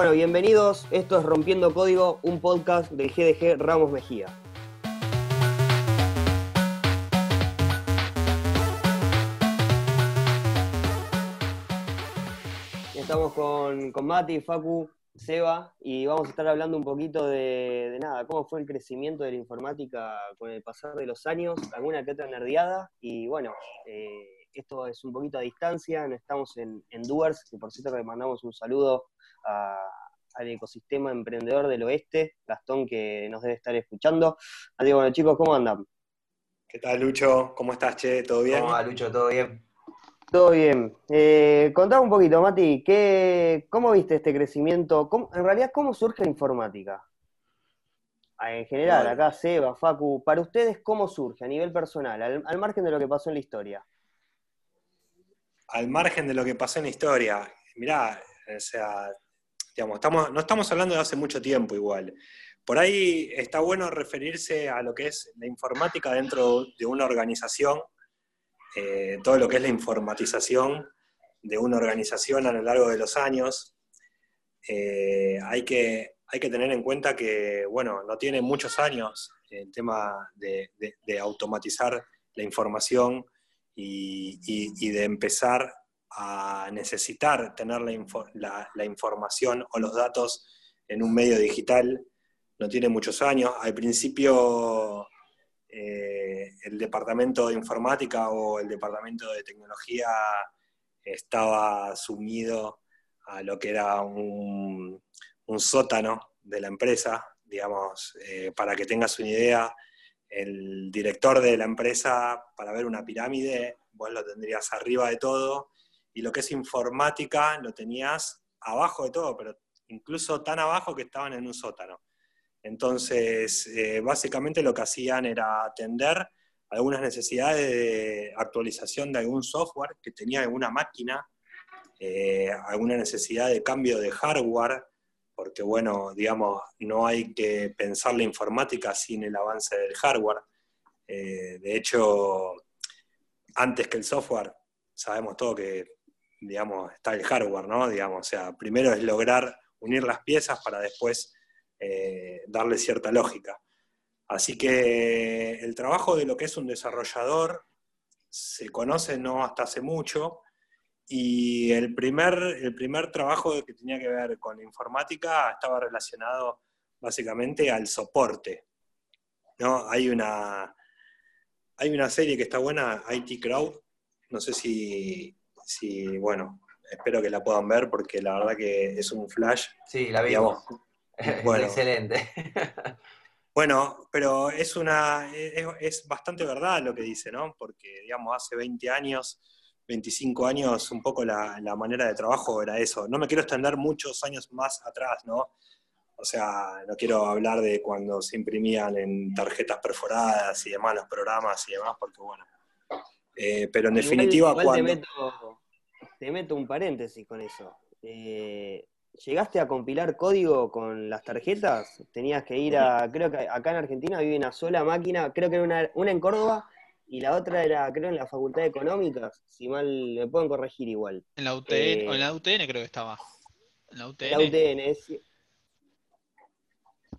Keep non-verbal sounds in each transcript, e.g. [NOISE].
Bueno, bienvenidos. Esto es Rompiendo Código, un podcast del GDG Ramos Mejía. Estamos con, con Mati, Facu, Seba, y vamos a estar hablando un poquito de, nada, cómo fue el crecimiento de la informática con el pasar de los años, alguna que otra nerdeada, y bueno, eh, esto es un poquito a distancia, no estamos en, en Doers, que por cierto le mandamos un saludo a- al ecosistema emprendedor del oeste, Gastón que nos debe estar escuchando. Así bueno chicos, ¿cómo andan? ¿Qué tal, Lucho? ¿Cómo estás, Che? ¿Todo bien? ¿Cómo va, Lucho? ¿Todo bien? Todo bien. Eh, contame un poquito, Mati, ¿qué, ¿cómo viste este crecimiento? ¿Cómo- en realidad, ¿cómo surge la informática? Ah, En general, Bueno. acá Seba, Facu, para ustedes, ¿cómo surge a nivel personal, al, al margen de lo que pasó en la historia? Al margen de lo que pasó en la historia, mirá, o sea, no estamos hablando de hace mucho tiempo igual. Por ahí está bueno referirse a lo que es la informática dentro de una organización, eh, todo lo que es la informatización de una organización a lo largo de los años. Eh, hay, que, hay que tener en cuenta que, bueno, no tiene muchos años el tema de, automatizar la información y- y de empezar a necesitar tener la, la- información o los datos en un medio digital. No tiene muchos años. Al principio, eh, el departamento de informática o el departamento de tecnología estaba sumido a lo que era un, un sótano de la empresa. Digamos, eh, para que tengas una idea, el director de la empresa, para ver una pirámide, vos lo tendrías arriba de todo, y lo que es informática lo tenías abajo de todo, pero incluso tan abajo que estaban en un sótano. Entonces, eh, básicamente lo que hacían era atender algunas necesidades de actualización de algún software que tenía alguna máquina, eh, alguna necesidad de cambio de hardware, porque bueno, digamos, no hay que pensar la informática sin el avance del hardware. Eh, de hecho, antes que el software, sabemos todo que, digamos, está el hardware, ¿no? Digamos, o sea, primero es lograr unir las piezas para después eh, darle cierta lógica. Así que el trabajo de lo que es un desarrollador se conoce no hasta hace mucho, y el primer, el primer trabajo que tenía que ver con informática estaba relacionado básicamente al soporte. ¿no? Hay, una, hay una serie que está buena, IT Crowd, no sé si, si, bueno, espero que la puedan ver porque la verdad que es un flash. Sí, la vimos. [LAUGHS] Bueno. Excelente. [LAUGHS] Bueno, pero es una es, es bastante verdad lo que dice, ¿no? Porque, digamos, hace 20 años, 25 años, un poco la, la manera de trabajo era eso. No me quiero extender muchos años más atrás, ¿no? O sea, no quiero hablar de cuando se imprimían en tarjetas perforadas y demás los programas y demás, porque bueno. Eh, pero en Igual- definitiva, igual cuando. te, meto, te meto un paréntesis con eso. Eh, ¿Llegaste a compilar código con las tarjetas? Tenías que ir a, creo que acá en Argentina vive una sola máquina, creo que era una, una en Córdoba y la otra era, creo, en la Facultad de Económicas, si mal me pueden corregir igual. En la UTN, Eh, o en la UTN creo que estaba. En la UTN. La UTN, es-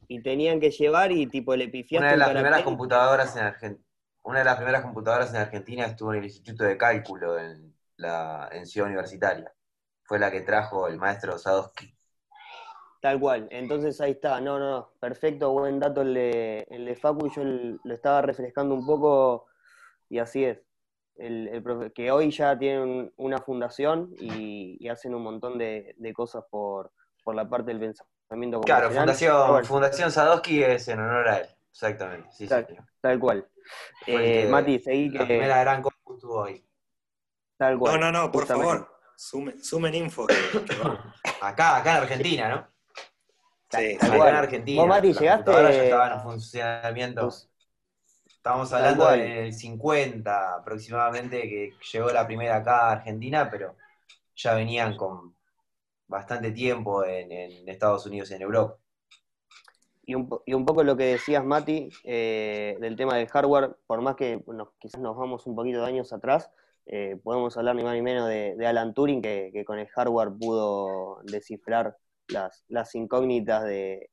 Y tenían que llevar y tipo le pifiaste Una de un las primeras computadoras en Argentina. Una de las primeras computadoras en Argentina estuvo en el Instituto de Cálculo en la en Ciudad Universitaria. Fue la que trajo el maestro Sadowski. Tal cual, entonces ahí está, no, no, no, perfecto, buen dato el de, el de Facu, yo el- lo estaba refrescando un poco y así es. El, el profe- que hoy ya tienen una fundación y, y hacen un montón de, de cosas por, por la parte del pensamiento Claro. Fundación, bueno, Fundación Sadowski es en honor a él. Exactamente. Sí, Tal- cual. Eh, que- Mati, seguí La que primera gran compu estuvo hoy. Tal cual. No, no, no, por justamente. favor, sumen, sumen info. [LAUGHS] Acá, acá en Argentina, ¿no? Sí, Tal Acá en Argentina. Vos, Mati, llegaste- computadoras ya estaban en funcionamiento. Pues, Estamos hablando del 50 aproximadamente que llegó la primera acá a Argentina, pero ya venían con bastante tiempo en, en Estados Unidos y en Europa. Y un, y un poco lo que decías, Mati, eh, del tema del hardware, por más que bueno, quizás nos vamos un poquito de años atrás, eh, podemos hablar ni más ni menos de, Alan Turing, que, con el hardware pudo descifrar las, incógnitas de,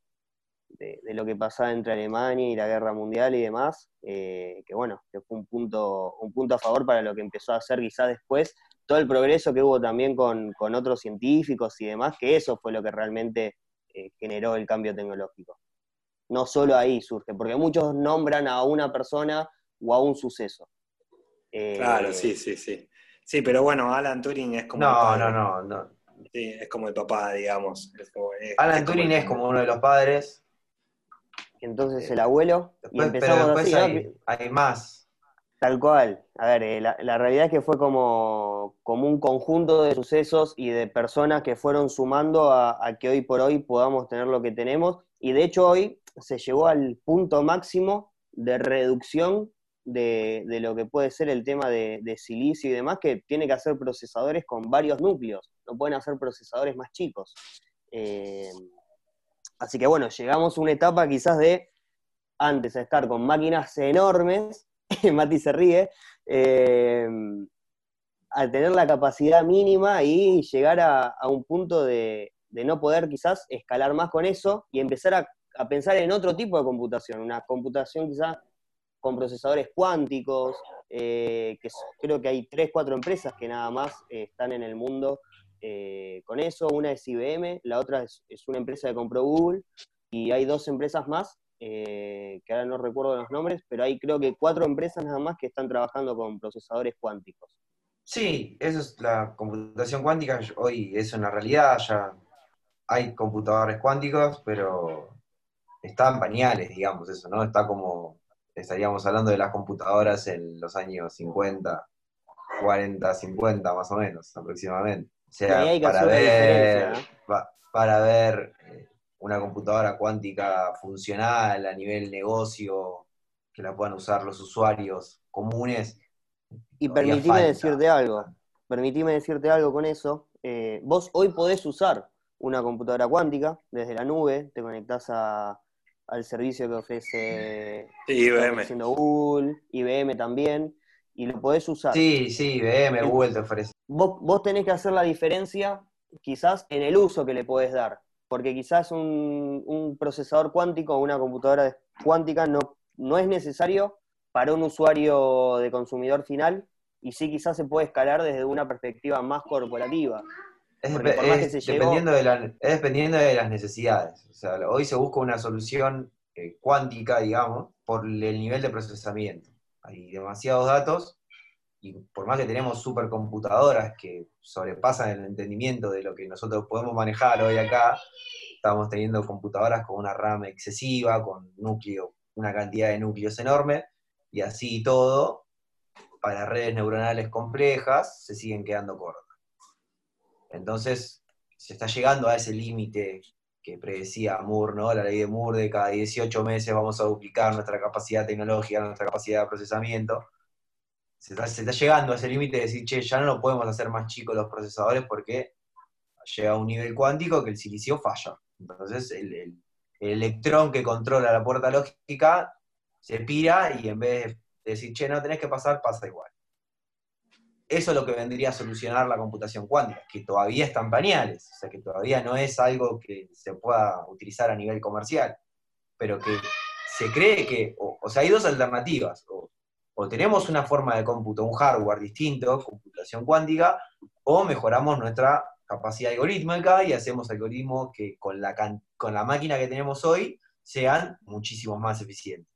lo que pasaba entre Alemania y la guerra mundial y demás, eh, que bueno, que fue un punto, un punto a favor para lo que empezó a hacer quizás después, todo el progreso que hubo también con, otros científicos y demás, que eso fue lo que realmente eh, generó el cambio tecnológico. No solo ahí surge, porque muchos nombran a una persona o a un suceso. Claro, sí, sí, sí. Sí, pero bueno, Alan Turing es como... No, no, no, no. Sí, es como el papá, digamos. Alan Turing es como uno de los padres. Entonces el abuelo. y empezamos pero después hay, más. Tal cual. A ver, eh, la, realidad es que fue como, como un conjunto de sucesos y de personas que fueron sumando a, que hoy por hoy podamos tener lo que tenemos. Y de hecho hoy se llegó al punto máximo de reducción de, lo que puede ser el tema de, silicio y demás, que tiene que hacer procesadores con varios núcleos, no pueden hacer procesadores más chicos. Eh, así que bueno, llegamos a una etapa quizás de antes de estar con máquinas enormes, [LAUGHS] Mati se ríe, eh, al tener la capacidad mínima y llegar a, un punto de, no poder quizás escalar más con eso y empezar a, a, pensar en otro tipo de computación, una computación quizás con procesadores cuánticos, eh, que creo que hay tres, cuatro empresas que nada más eh, están en el mundo eh, con eso. Una es IBM, la otra es, una empresa que compró Google, y hay dos empresas más, que ahora no recuerdo los nombres, pero hay creo que cuatro empresas nada más que están trabajando con procesadores cuánticos. Sí, eso es la computación cuántica, hoy es una realidad, ya hay computadores cuánticos, pero están pañales, digamos, eso, ¿no? Está como estaríamos hablando de las computadoras en los años 50, 40, 50 más o menos aproximadamente. O sea, para ver, para ver eh, una computadora cuántica funcional a nivel negocio, que la puedan usar los usuarios comunes. Y permitime decirte algo, permitime decirte algo con eso. Eh, vos hoy podés usar una computadora cuántica desde la nube, te conectás a, al servicio que ofrece IBM. Google, IBM también, y lo podés usar. Sí, sí, IBM, Google te ofrece. Vos, vos tenés que hacer la diferencia quizás en el uso que le podés dar, porque quizás un, un procesador cuántico o una computadora cuántica no, no es necesario para un usuario de consumidor final, y sí quizás se puede escalar desde una perspectiva más corporativa. Es, dependiendo de es dependiendo de las necesidades. O sea, hoy se busca una solución eh, cuántica, digamos, por el nivel de procesamiento. Hay demasiados datos y por más que tenemos supercomputadoras que sobrepasan el entendimiento de lo que nosotros podemos manejar hoy acá, estamos teniendo computadoras con una RAM excesiva, con núcleo, una cantidad de núcleos enorme, y así todo, para redes neuronales complejas, se siguen quedando cortas. Entonces, se está llegando a ese límite que predecía Moore, ¿no? La ley de Moore de cada 18 meses vamos a duplicar nuestra capacidad tecnológica, nuestra capacidad de procesamiento. Se está, llegando a ese límite de decir, che, ya no lo podemos hacer más chicos los procesadores porque llega a un nivel cuántico que el silicio falla. Entonces, el, el electrón que controla la puerta lógica se pira y en vez de decir, che, no tenés que pasar, pasa igual. Eso es lo que vendría a solucionar la computación cuántica, que todavía están pañales, o sea, que todavía no es algo que se pueda utilizar a nivel comercial, pero que se cree que, o, sea, hay dos alternativas, o, tenemos una forma de cómputo, un hardware distinto, computación cuántica, o mejoramos nuestra capacidad algorítmica y hacemos algoritmos que con la, con la máquina que tenemos hoy sean muchísimo más eficientes.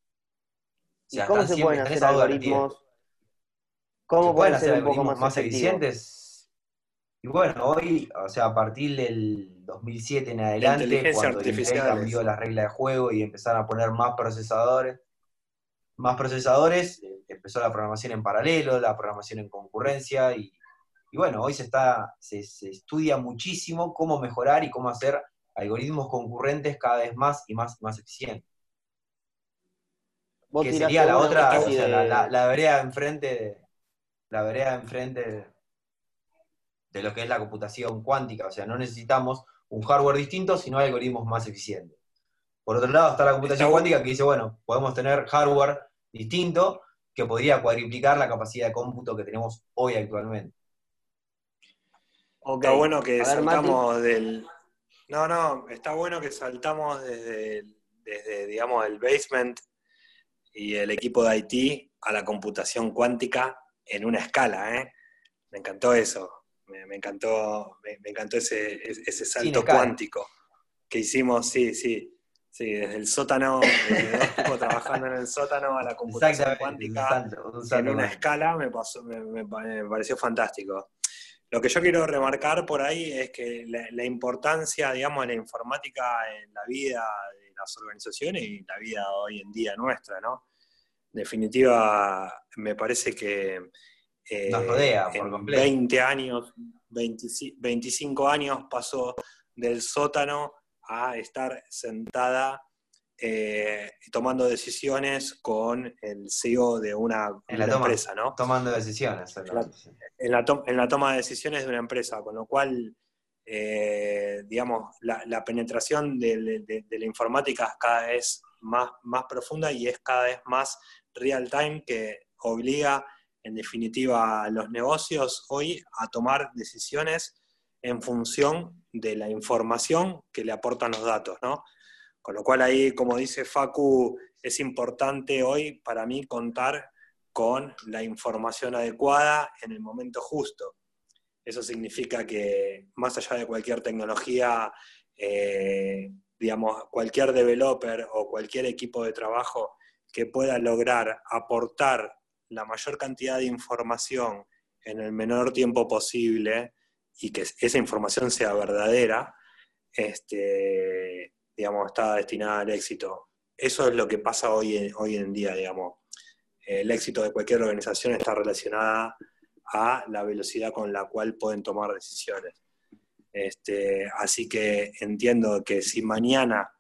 ¿Cómo se pueden hacer algoritmos ¿Cómo pueden ser un poco más, eficientes? Y bueno, hoy, o sea, a partir del 2007 en adelante, cuando el cambió la regla de juego y empezaron a poner más procesadores, más procesadores, eh, empezó la programación en paralelo, la programación en concurrencia y, bueno, hoy se está, se, estudia muchísimo cómo mejorar y cómo hacer algoritmos concurrentes cada vez más y más, más eficientes. Que sería la otra, o sea, la, la, vereda enfrente de, la vereda enfrente de lo que es la computación cuántica. O sea, no necesitamos un hardware distinto, sino algoritmos más eficientes. Por otro lado está la computación cuántica que dice, bueno, podemos tener hardware distinto que podría cuadriplicar la capacidad de cómputo que tenemos hoy actualmente. Está bueno que saltamos del... No, no, está bueno que saltamos desde, desde, digamos, el basement y el equipo de IT a la computación cuántica en una escala, ¿eh? Me encantó eso, me, encantó, me, encantó ese, ese salto cuántico que hicimos, sí, sí. Sí, desde el sótano, desde dos [LAUGHS] tipos trabajando en el sótano a la computación cuántica en una escala me, pasó, me, pareció fantástico. Lo que yo quiero remarcar por ahí es que la, importancia, digamos, de la informática en la vida de las organizaciones y la vida hoy en día nuestra, ¿no? En definitiva, me parece que eh, Nos rodea por completo. 20 años, 25 años pasó del sótano a estar sentada eh, tomando decisiones con el CEO de una, empresa, ¿no? Tomando decisiones. En la, en la, toma de decisiones de una empresa, con lo cual, eh, digamos, la, penetración de, la informática es cada vez más, más profunda y es cada vez más real time que obliga, en definitiva, a los negocios hoy a tomar decisiones en función de la información que le aportan los datos, ¿no? Con lo cual ahí, como dice Facu, es importante hoy para mí contar con la información adecuada en el momento justo. Eso significa que más allá de cualquier tecnología, eh, digamos, cualquier developer o cualquier equipo de trabajo que pueda lograr aportar la mayor cantidad de información en el menor tiempo posible, y que esa información sea verdadera, este, digamos, está destinada al éxito. Eso es lo que pasa hoy en, hoy en día, digamos. El éxito de cualquier organización está relacionada a la velocidad con la cual pueden tomar decisiones. Este, así que entiendo que si mañana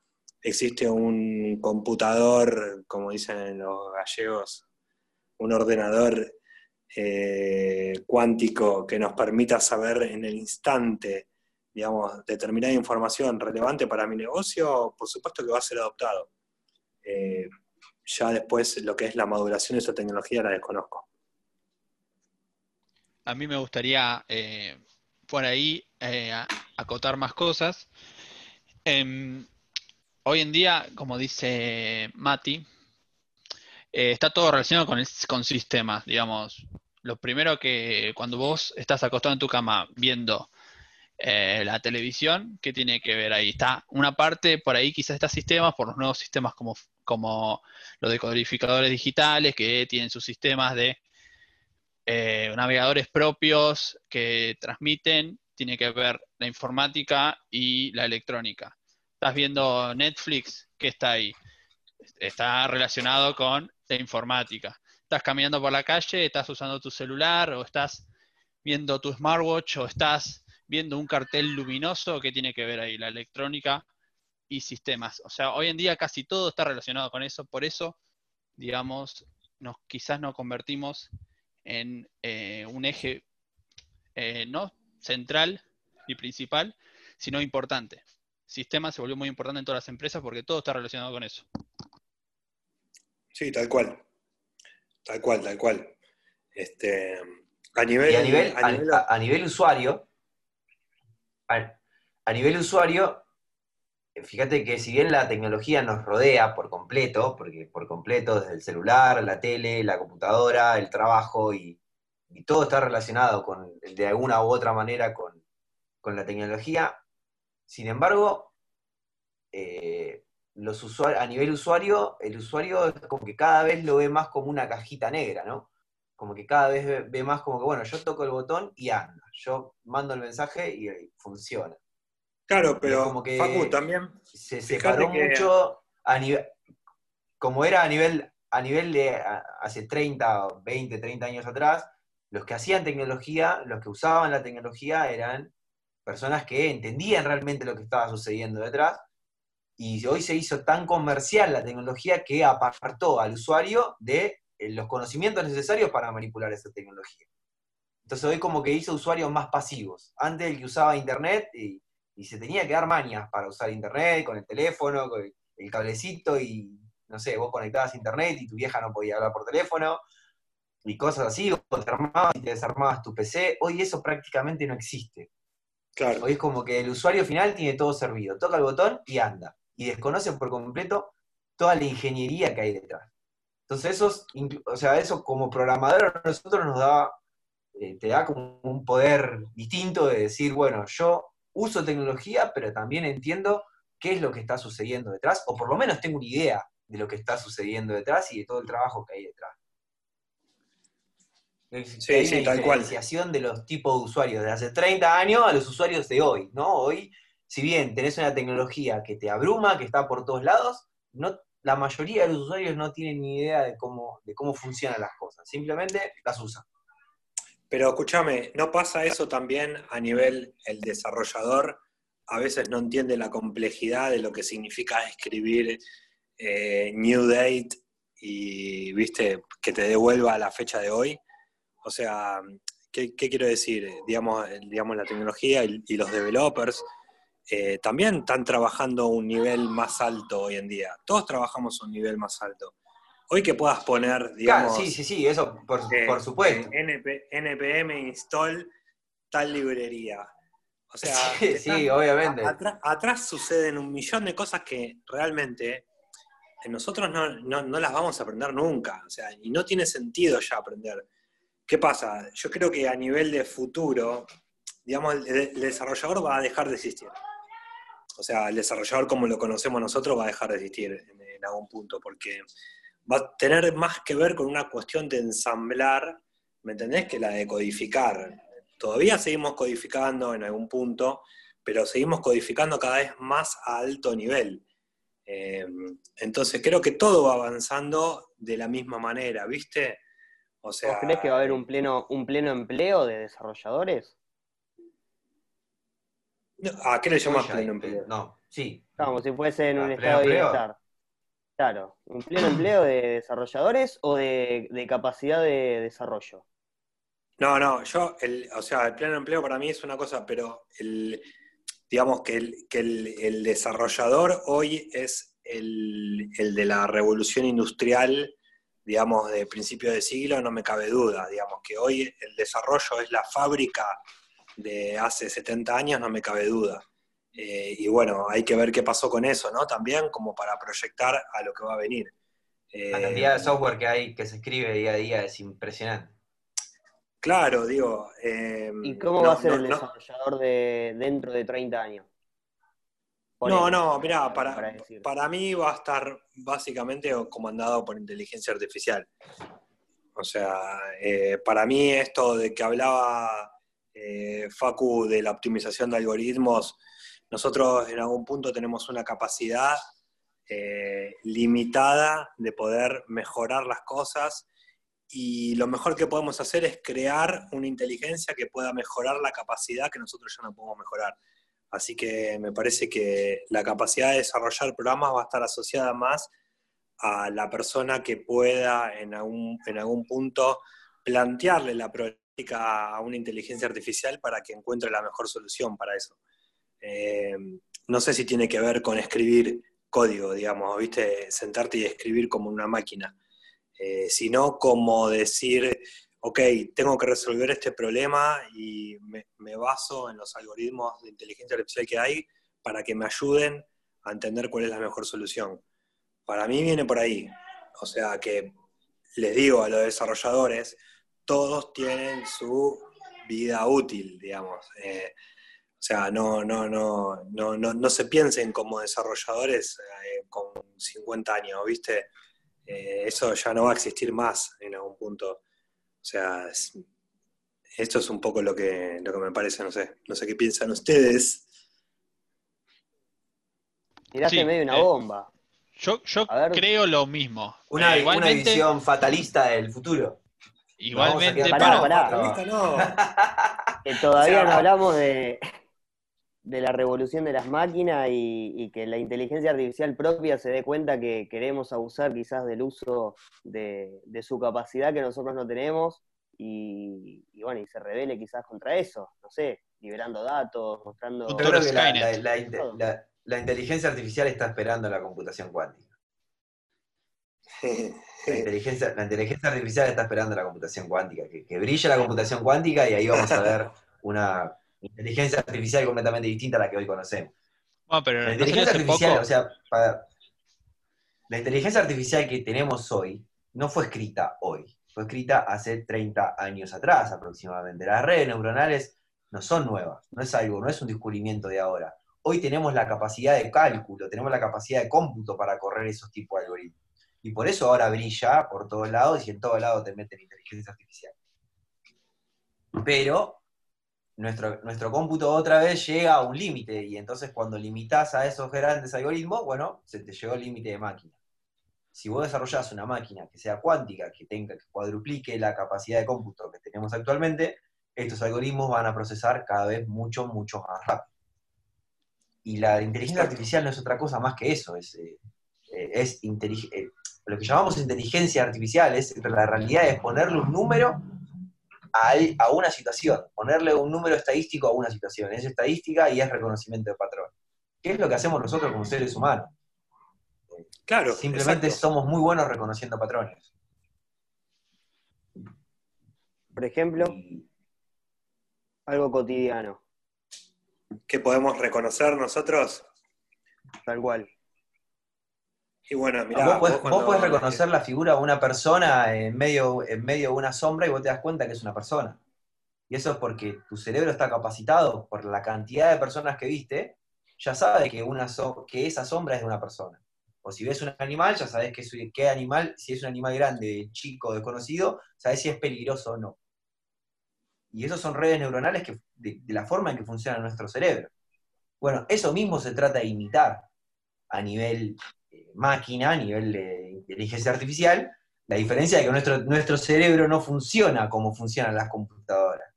existe un computador, como dicen los gallegos, un ordenador eh, cuántico que nos permita saber en el instante, digamos, determinada información relevante para mi negocio, por supuesto que va a ser adoptado. Eh, ya después lo que es la maduración de esa tecnología la desconozco. A mí me gustaría eh, por ahí acotar más cosas. Em, hoy en día, como dice Mati, está todo relacionado con, con sistemas, digamos lo primero que cuando vos estás acostado en tu cama viendo eh, la televisión, ¿qué tiene que ver ahí? Está una parte, por ahí quizás está sistemas, por los nuevos sistemas como, como los decodificadores digitales, que tienen sus sistemas de eh, navegadores propios que transmiten, tiene que ver la informática y la electrónica. Estás viendo Netflix, ¿qué está ahí? Está relacionado con la informática estás caminando por la calle, estás usando tu celular o estás viendo tu smartwatch o estás viendo un cartel luminoso, ¿qué tiene que ver ahí? La electrónica y sistemas. O sea, hoy en día casi todo está relacionado con eso, por eso, digamos, nos, quizás nos convertimos en eh, un eje eh, no central y principal, sino importante. Sistema se volvió muy importante en todas las empresas porque todo está relacionado con eso. Sí, tal cual. Tal cual, tal cual. Este, a nivel, a nivel, usuario, a, nivel usuario, fíjate que si bien la tecnología nos rodea por completo, porque por completo desde el celular, la tele, la computadora, el trabajo y, todo está relacionado con, de alguna u otra manera con, la tecnología, sin embargo, eh, los usuarios, a nivel usuario, el usuario es como que cada vez lo ve más como una cajita negra, ¿no? Como que cada vez ve, más como que, bueno, yo toco el botón y anda. Yo mando el mensaje y, funciona. Claro, pero como que Facu también. Se separó mucho a nivel. Como era a nivel, a nivel de hace 30, 20, 30 años atrás, los que hacían tecnología, los que usaban la tecnología eran personas que entendían realmente lo que estaba sucediendo detrás y hoy se hizo tan comercial la tecnología que apartó al usuario de eh, los conocimientos necesarios para manipular esa tecnología. Entonces hoy como que hizo usuarios más pasivos. Antes el que usaba internet y, se tenía que dar mañas para usar internet con el teléfono, con el, cablecito y no sé, vos conectabas a internet y tu vieja no podía hablar por teléfono y cosas así, o te armabas y te desarmabas tu PC. Hoy eso prácticamente no existe. Claro. Es como que el usuario final tiene todo servido, toca el botón y anda. Y desconoce por completo toda la ingeniería que hay detrás. Entonces eso, o sea, eso como programador a nosotros nos da, eh, te da como un poder distinto de decir, bueno, yo uso tecnología, pero también entiendo qué es lo que está sucediendo detrás, o por lo menos tengo una idea de lo que está sucediendo detrás y de todo el trabajo que hay detrás. Sí, hay sí, una diferenciación de los tipos de usuarios de hace 30 años a los usuarios de hoy, ¿no? Hoy, si bien tenés una tecnología que te abruma, que está por todos lados, no la mayoría de los usuarios no tienen ni idea de cómo, de cómo funcionan las cosas, simplemente las usan. Pero escúchame, ¿no pasa eso también a nivel el desarrollador? A veces no entiende la complejidad de lo que significa escribir eh, New Date y, viste, que te devuelva la fecha de hoy. O sea, ¿qué, quiero decir? Digamos, digamos la tecnología y los developers eh, también están trabajando a un nivel más alto hoy en día. Todos trabajamos a un nivel más alto. Hoy que puedas poner, digamos... sí, sí, sí, eso por, eh, supuesto. NPM install tal librería. O sea, [LAUGHS] sí, obviamente. Atrás, suceden un millón de cosas que realmente nosotros no, no, las vamos a aprender nunca. O sea, y no tiene sentido ya aprender. ¿Qué pasa? Yo creo que a nivel de futuro, digamos, el desarrollador va a dejar de existir. O sea, el desarrollador como lo conocemos nosotros va a dejar de existir en, algún punto, porque va a tener más que ver con una cuestión de ensamblar, ¿me entendés? Que la de codificar. Todavía seguimos codificando en algún punto, pero seguimos codificando cada vez más a alto nivel. Eh, entonces creo que todo va avanzando de la misma manera, ¿viste? O sea, ¿Vos crees que va a haber un pleno, un pleno empleo de desarrolladores? ¿A qué le llamas pleno empleo? No, sí. Como si fuese en un estado de bienestar. Claro, ¿un pleno empleo de desarrolladores o de, capacidad de desarrollo? No, no, yo, o sea, el pleno empleo para mí es una cosa, pero el, digamos que el, que el, desarrollador hoy es el, de la revolución industrial, digamos, de principio de siglo, no me cabe duda, digamos, que hoy el desarrollo es la fábrica de hace 70 años, no me cabe duda. Eh, y bueno, hay que ver qué pasó con eso, ¿no? También como para proyectar a lo que va a venir. la cantidad de eh, software que hay que se escribe día a día es impresionante. Claro, digo. Eh, ¿Y cómo va a ser el desarrollador de dentro de 30 años? No, no, mirá, para, para, mí va a estar básicamente comandado por inteligencia artificial. O sea, para mí esto de que hablaba eh, Facu, de la optimización de algoritmos, nosotros en algún punto tenemos una capacidad eh, limitada de poder mejorar las cosas y lo mejor que podemos hacer es crear una inteligencia que pueda mejorar la capacidad que nosotros ya no podemos mejorar. Así que me parece que la capacidad de desarrollar programas va a estar asociada más a la persona que pueda en algún, en algún punto plantearle la problemática a una inteligencia artificial para que encuentre la mejor solución para eso. Eh, no sé si tiene que ver con escribir código, digamos, ¿viste? Sentarte y escribir como una máquina, eh, sino como decir, ok, tengo que resolver este problema y me, baso en los algoritmos de inteligencia artificial que hay para que me ayuden a entender cuál es la mejor solución. Para mí viene por ahí. O sea que les digo a los desarrolladores, todos tienen su vida útil, digamos. Eh, o sea, no, no, no, no, no, se piensen como desarrolladores eh, con 50 años, ¿viste? Eh, eso ya no va a existir más en algún punto. O sea, esto es un poco lo que, lo que me parece, no sé, no sé qué piensan ustedes. Tiraste medio una bomba. Yo, yo creo lo mismo. Una, una visión fatalista del futuro. Igualmente, que todavía no hablamos de, de la revolución de las máquinas y, que la inteligencia artificial propia se dé cuenta que queremos abusar quizás del uso de, su capacidad que nosotros no tenemos y, bueno, y se revele quizás contra eso, no sé, liberando datos, mostrando... la inteligencia artificial está esperando la computación cuántica. [LAUGHS] La inteligencia, la inteligencia artificial está esperando la computación cuántica, que, brille la computación cuántica y ahí vamos a ver una, inteligencia artificial completamente distinta a la que hoy conocemos. pero la inteligencia artificial, o sea, la inteligencia artificial que tenemos hoy no fue escrita hoy, fue escrita hace 30 años atrás aproximadamente. Las redes neuronales no son nuevas, no es algo, no es un descubrimiento de ahora. Hoy tenemos la capacidad de cálculo, tenemos la capacidad de cómputo para correr esos tipos de algoritmos. Y por eso ahora brilla por todos lados y en todos lados te meten inteligencia artificial. Pero nuestro, nuestro cómputo otra vez llega a un límite y entonces cuando limitas a esos grandes algoritmos, bueno, se te llegó el límite de máquina. Si vos desarrollás una máquina que sea cuántica, que tenga que cuadruplique la capacidad de cómputo que tenemos actualmente, estos algoritmos van a procesar cada vez mucho, mucho más rápido. Y la inteligencia artificial no es otra cosa más que eso, es, eh, eh, es eh, lo que llamamos inteligencia artificial, es la realidad es ponerle un número a, una situación, ponerle un número estadístico a una situación. Es estadística y es reconocimiento de patrón. ¿Qué es lo que hacemos nosotros como seres humanos? Claro. Simplemente somos muy buenos reconociendo patrones. Por ejemplo, algo cotidiano. ¿Qué podemos reconocer nosotros? Tal cual. Y bueno, mirá, vos, podés, reconocer la figura de una persona en medio, en medio de una sombra y vos te das cuenta que es una persona. Y eso es porque tu cerebro está capacitado por la cantidad de personas que viste, ya sabes que, una que esa sombra es de una persona. O si ves un animal, ya sabes que qué animal, si es un animal grande, chico, desconocido, sabes si es peligroso o no. Y eso son redes neuronales que, de, de la forma en que funciona nuestro cerebro. Bueno, eso mismo se trata de imitar a nivel máquina, a nivel de inteligencia artificial, la diferencia es que nuestro, nuestro cerebro no funciona como funcionan las computadoras.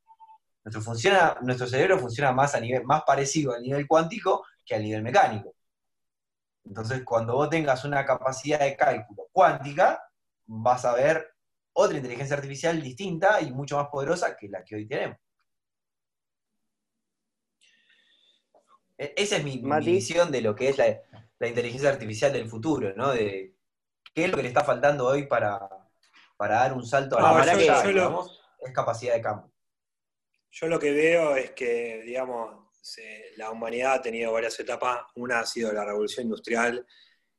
Nuestro, funciona, nuestro cerebro funciona más, a nivel, más parecido a nivel cuántico que a nivel mecánico. Entonces, cuando vos tengas una capacidad de cálculo cuántica, vas a ver otra inteligencia artificial distinta y mucho más poderosa que la que hoy tenemos. E-, esa es mi, mi visión de lo que es la, la inteligencia artificial del futuro, ¿no? De qué es lo que le está faltando hoy para, dar un salto a la no, es capacidad de campo. Yo lo que veo es que, digamos, la humanidad ha tenido varias etapas. Una ha sido la revolución industrial,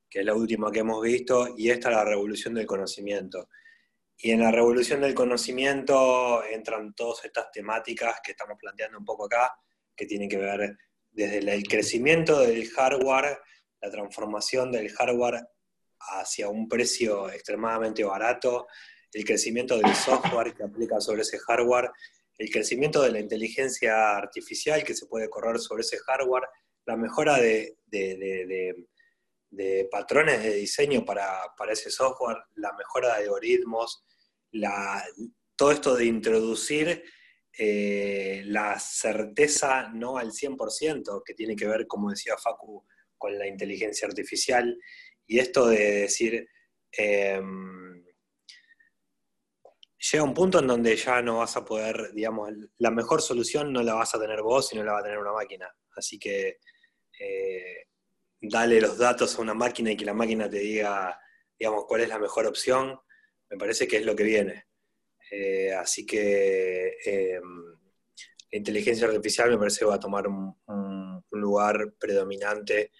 que es la última que hemos visto, y esta la revolución del conocimiento. Y en la revolución del conocimiento entran todas estas temáticas que estamos planteando un poco acá, que tienen que ver desde el crecimiento del hardware la transformación del hardware hacia un precio extremadamente barato, el crecimiento del software que aplica sobre ese hardware, el crecimiento de la inteligencia artificial que se puede correr sobre ese hardware, la mejora de, patrones de diseño para, ese software, la mejora de algoritmos, todo esto de introducir eh, la certeza no al 100%, que tiene que ver, como decía Facu, con la inteligencia artificial y esto de decir, em, llega un punto en donde ya no vas a poder, digamos, la mejor solución no la vas a tener vos, sino la va a tener una máquina. Así que eh, dale los datos a una máquina y que la máquina te diga, digamos, cuál es la mejor opción, me parece que es lo que viene. Eh, así que em, la inteligencia artificial me parece que va a tomar un, lugar predominante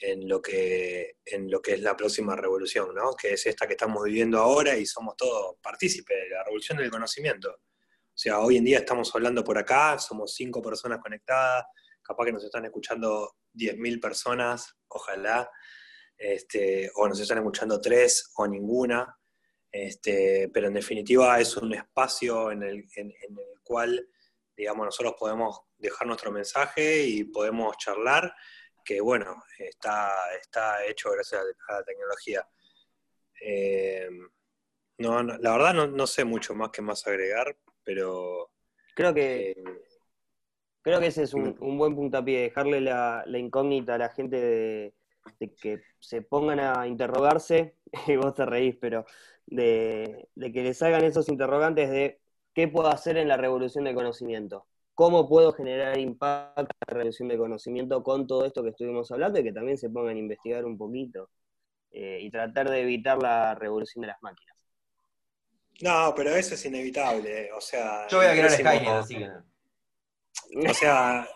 en lo, que, en lo que es la próxima revolución, ¿no? que es esta que estamos viviendo ahora y somos todos partícipes de la revolución del conocimiento. O sea, hoy en día estamos hablando por acá, somos cinco personas conectadas, capaz que nos están escuchando 10.000 personas, ojalá, este, o nos están escuchando tres o ninguna, este, pero en definitiva es un espacio en el, en el cual digamos, nosotros podemos dejar nuestro mensaje y podemos charlar, que bueno, está, está hecho gracias a la tecnología. Eh, no, la verdad no, sé mucho más que más agregar, pero... Creo que, eh, creo que ese es un, buen puntapié, dejarle la, incógnita a la gente de, que se pongan a interrogarse, [LAUGHS] y vos te reís, pero de, de que les hagan esos interrogantes de ¿qué puedo hacer en la revolución del conocimiento? ¿Cómo puedo generar impacto en la revolución del conocimiento con todo esto que estuvimos hablando y que también se pongan a investigar un poquito eh, y tratar de evitar la revolución de las máquinas? No, pero eso es inevitable, o sea... Yo voy a crear Skynet, así que no. O sea,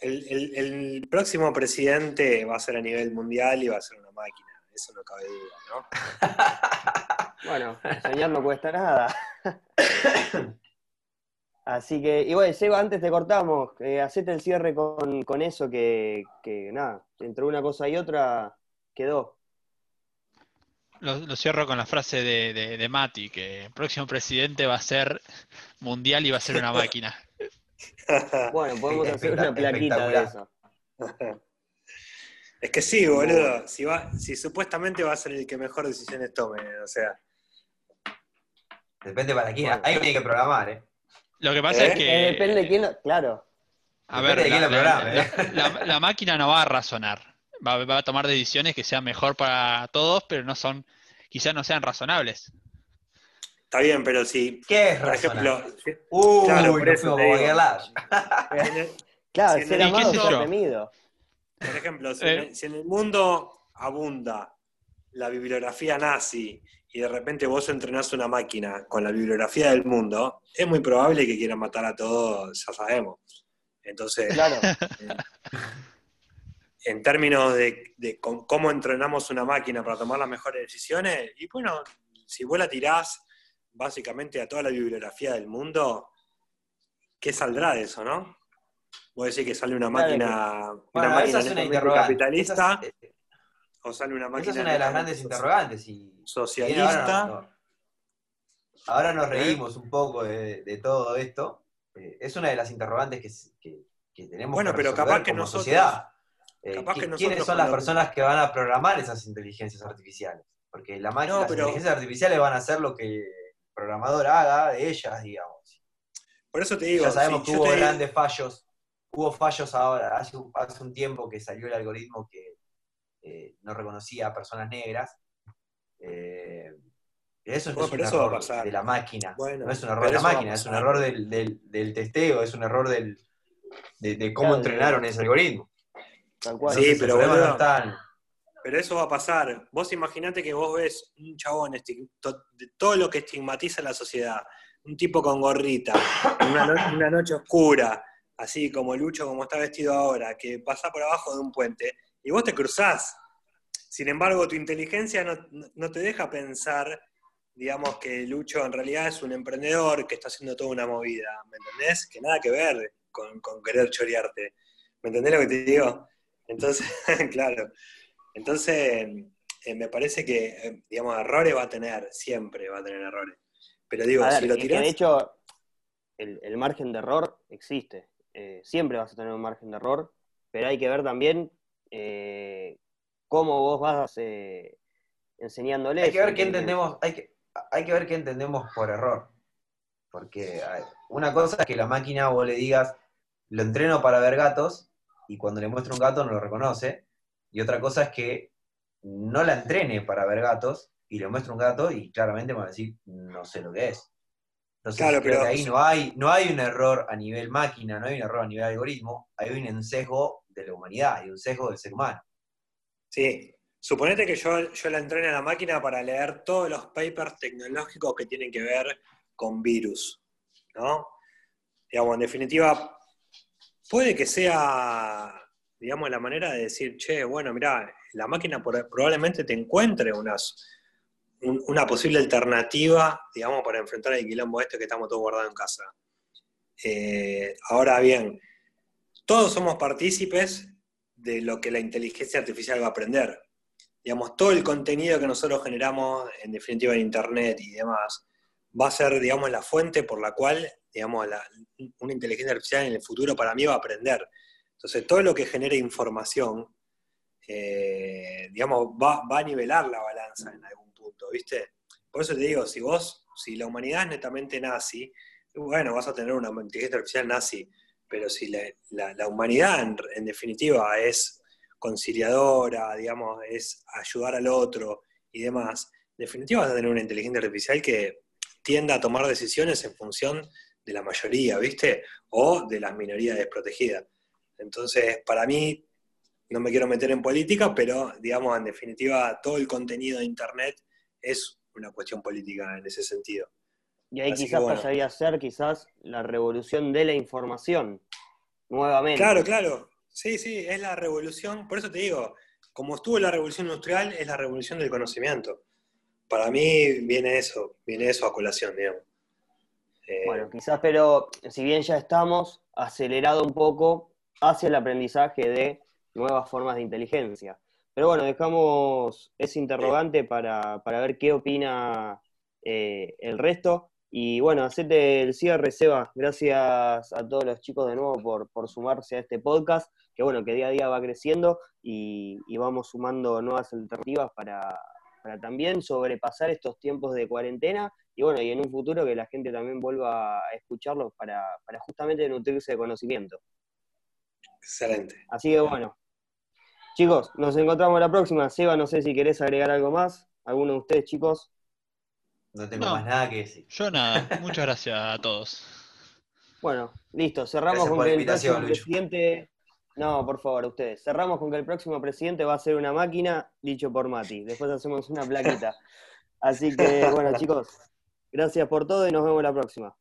el, próximo presidente va a ser a nivel mundial y va a ser una máquina, eso no cabe duda, ¿no? [LAUGHS] bueno, soñar no cuesta nada. [COUGHS] Así que, y bueno, Seba, antes te cortamos, eh, hacete el cierre con, eso que, nada, entre una cosa y otra quedó. Lo, cierro con la frase de, de, Mati, que el próximo presidente va a ser mundial y va a ser una máquina. [LAUGHS] Bueno, podemos hacer una plaquita de eso. [LAUGHS] Es que sí, boludo. Si, va, si supuestamente va a ser el que mejor decisiones tome, o sea. Depende para quién. Ahí tiene que programar, ¿eh? Lo que pasa es ¿Eh? que. Eh, depende de quién. Claro. A ver, ¿eh? la, máquina no va a razonar. Va, a tomar decisiones que sean mejor para todos, pero no son. Quizás no sean razonables. Está bien, pero si. ¿Qué es por ejemplo? Uh, claro, por eso [LAUGHS] claro, si ser amado ser temido. Por ejemplo, eh. si, en el mundo abunda la bibliografía nazi y de repente vos entrenás una máquina con la bibliografía del mundo, es muy probable que quieran matar a todos, ya sabemos. Entonces, claro. en, términos de, de, cómo entrenamos una máquina para tomar las mejores decisiones, y bueno, si vos la tirás básicamente a toda la bibliografía del mundo, ¿qué saldrá de eso, no? Voy a decir que sale una máquina, una máquina capitalista, o sale una máquina... Esa es una de las grandes interrogantes. Y, socialista. ahora, nos reímos un poco de, todo esto. Eh, es una de las interrogantes que, tenemos bueno, que pero capaz que como nosotros, sociedad. Eh, ¿Quiénes son las personas que van a programar esas inteligencias artificiales? Porque la máquina, las inteligencias artificiales van a hacer lo que programador haga de ellas, digamos. Por eso te digo. Ya sabemos que hubo grandes fallos. Hubo fallos ahora, hace, hace, un tiempo que salió el algoritmo que eh, no reconocía a personas negras. Eh, eso no es un error de la máquina. no es un error de la máquina, es un error del, del, testeo, es un error del, de, cómo entrenaron ese algoritmo. Sí, pero bueno, están, pero eso va a pasar. Vos imaginate que vos ves un chabón de todo lo que estigmatiza la sociedad, un tipo con gorrita, una, noche oscura, así como Lucho, como está vestido ahora, que pasa por abajo de un puente, y vos te cruzás. Sin embargo, tu inteligencia no, te deja pensar, digamos, que Lucho en realidad es un emprendedor que está haciendo toda una movida, ¿me entendés? Que nada que ver con, con querer chorearte. ¿Me entendés lo que te digo? Entonces, [LAUGHS] claro. Entonces, eh, me parece que, eh, digamos, errores va a tener, siempre va a tener errores. Pero digo, si lo tirás... de hecho, el, margen de error existe. Eh, siempre vas a tener un margen de error, pero hay que ver también cómo vos vas enseñándole. Hay que ver qué entendemos, hay que, hay que ver qué entendemos por error. Porque una cosa es que la máquina vos le digas, lo entreno para ver gatos, y cuando le muestra un gato no lo reconoce, y otra cosa es que no la entrene para ver gatos y le muestre un gato y claramente me va a decir, no sé lo que es. Entonces claro, creo que ahí no hay, no hay un error a nivel máquina, no hay un error a nivel algoritmo, hay un sesgo de la humanidad, hay un sesgo del ser humano. Sí, suponete que yo, yo la entrene a la máquina para leer todos los papers tecnológicos que tienen que ver con virus, ¿no? Digamos, en definitiva, puede que sea digamos, la manera de decir, che, bueno, mira, la máquina probablemente te encuentre unas, una posible alternativa, digamos, para enfrentar el quilombo este que estamos todos guardados en casa. Eh, ahora bien, todos somos partícipes de lo que la inteligencia artificial va a aprender. Digamos, todo el contenido que nosotros generamos, en definitiva en Internet y demás, va a ser, digamos, la fuente por la cual, digamos, una inteligencia artificial en el futuro para mí va a aprender. Entonces, todo lo que genere información, eh, digamos, va, a nivelar la balanza en algún punto, ¿viste? Por eso te digo, si vos, si la humanidad es netamente nazi, bueno, vas a tener una inteligencia artificial nazi, pero si la, humanidad en, definitiva es conciliadora, digamos, es ayudar al otro y demás, en definitiva vas a tener una inteligencia artificial que tienda a tomar decisiones en función de la mayoría, ¿viste? O de las minorías desprotegidas. Entonces, para mí, no me quiero meter en política, pero digamos, en definitiva, todo el contenido de Internet es una cuestión política en ese sentido. Y ahí quizás pasaría a ser quizás la revolución de la información. nuevamente. Claro, claro. Sí, sí, es la revolución, por eso te digo, como estuvo la revolución industrial, es la revolución del conocimiento. Para mí viene eso, viene eso a colación, digamos. Eh, bueno, quizás, pero si bien ya estamos acelerado un poco hacia el aprendizaje de nuevas formas de inteligencia. Pero bueno, dejamos ese interrogante para, ver qué opina eh, el resto. Y bueno, hacete el cierre, Seba. Gracias a todos los chicos de nuevo por, sumarse a este podcast, que bueno, que día a día va creciendo y, vamos sumando nuevas alternativas para, también sobrepasar estos tiempos de cuarentena y bueno, y en un futuro que la gente también vuelva a escucharlos para, para justamente nutrirse de conocimiento. Excelente. Así que bueno. Chicos, nos encontramos la próxima. Seba, no sé si querés agregar algo más. ¿Alguno de ustedes, chicos? No tengo más nada que decir. Yo nada. [LAUGHS] Muchas gracias a todos. Bueno, listo. Cerramos con que el próximo presidente. No, por favor, ustedes. Cerramos con que el próximo presidente va a ser una máquina, dicho por Mati. Después hacemos una plaquita. [LAUGHS] Así que, bueno, chicos, gracias por todo y nos vemos la próxima.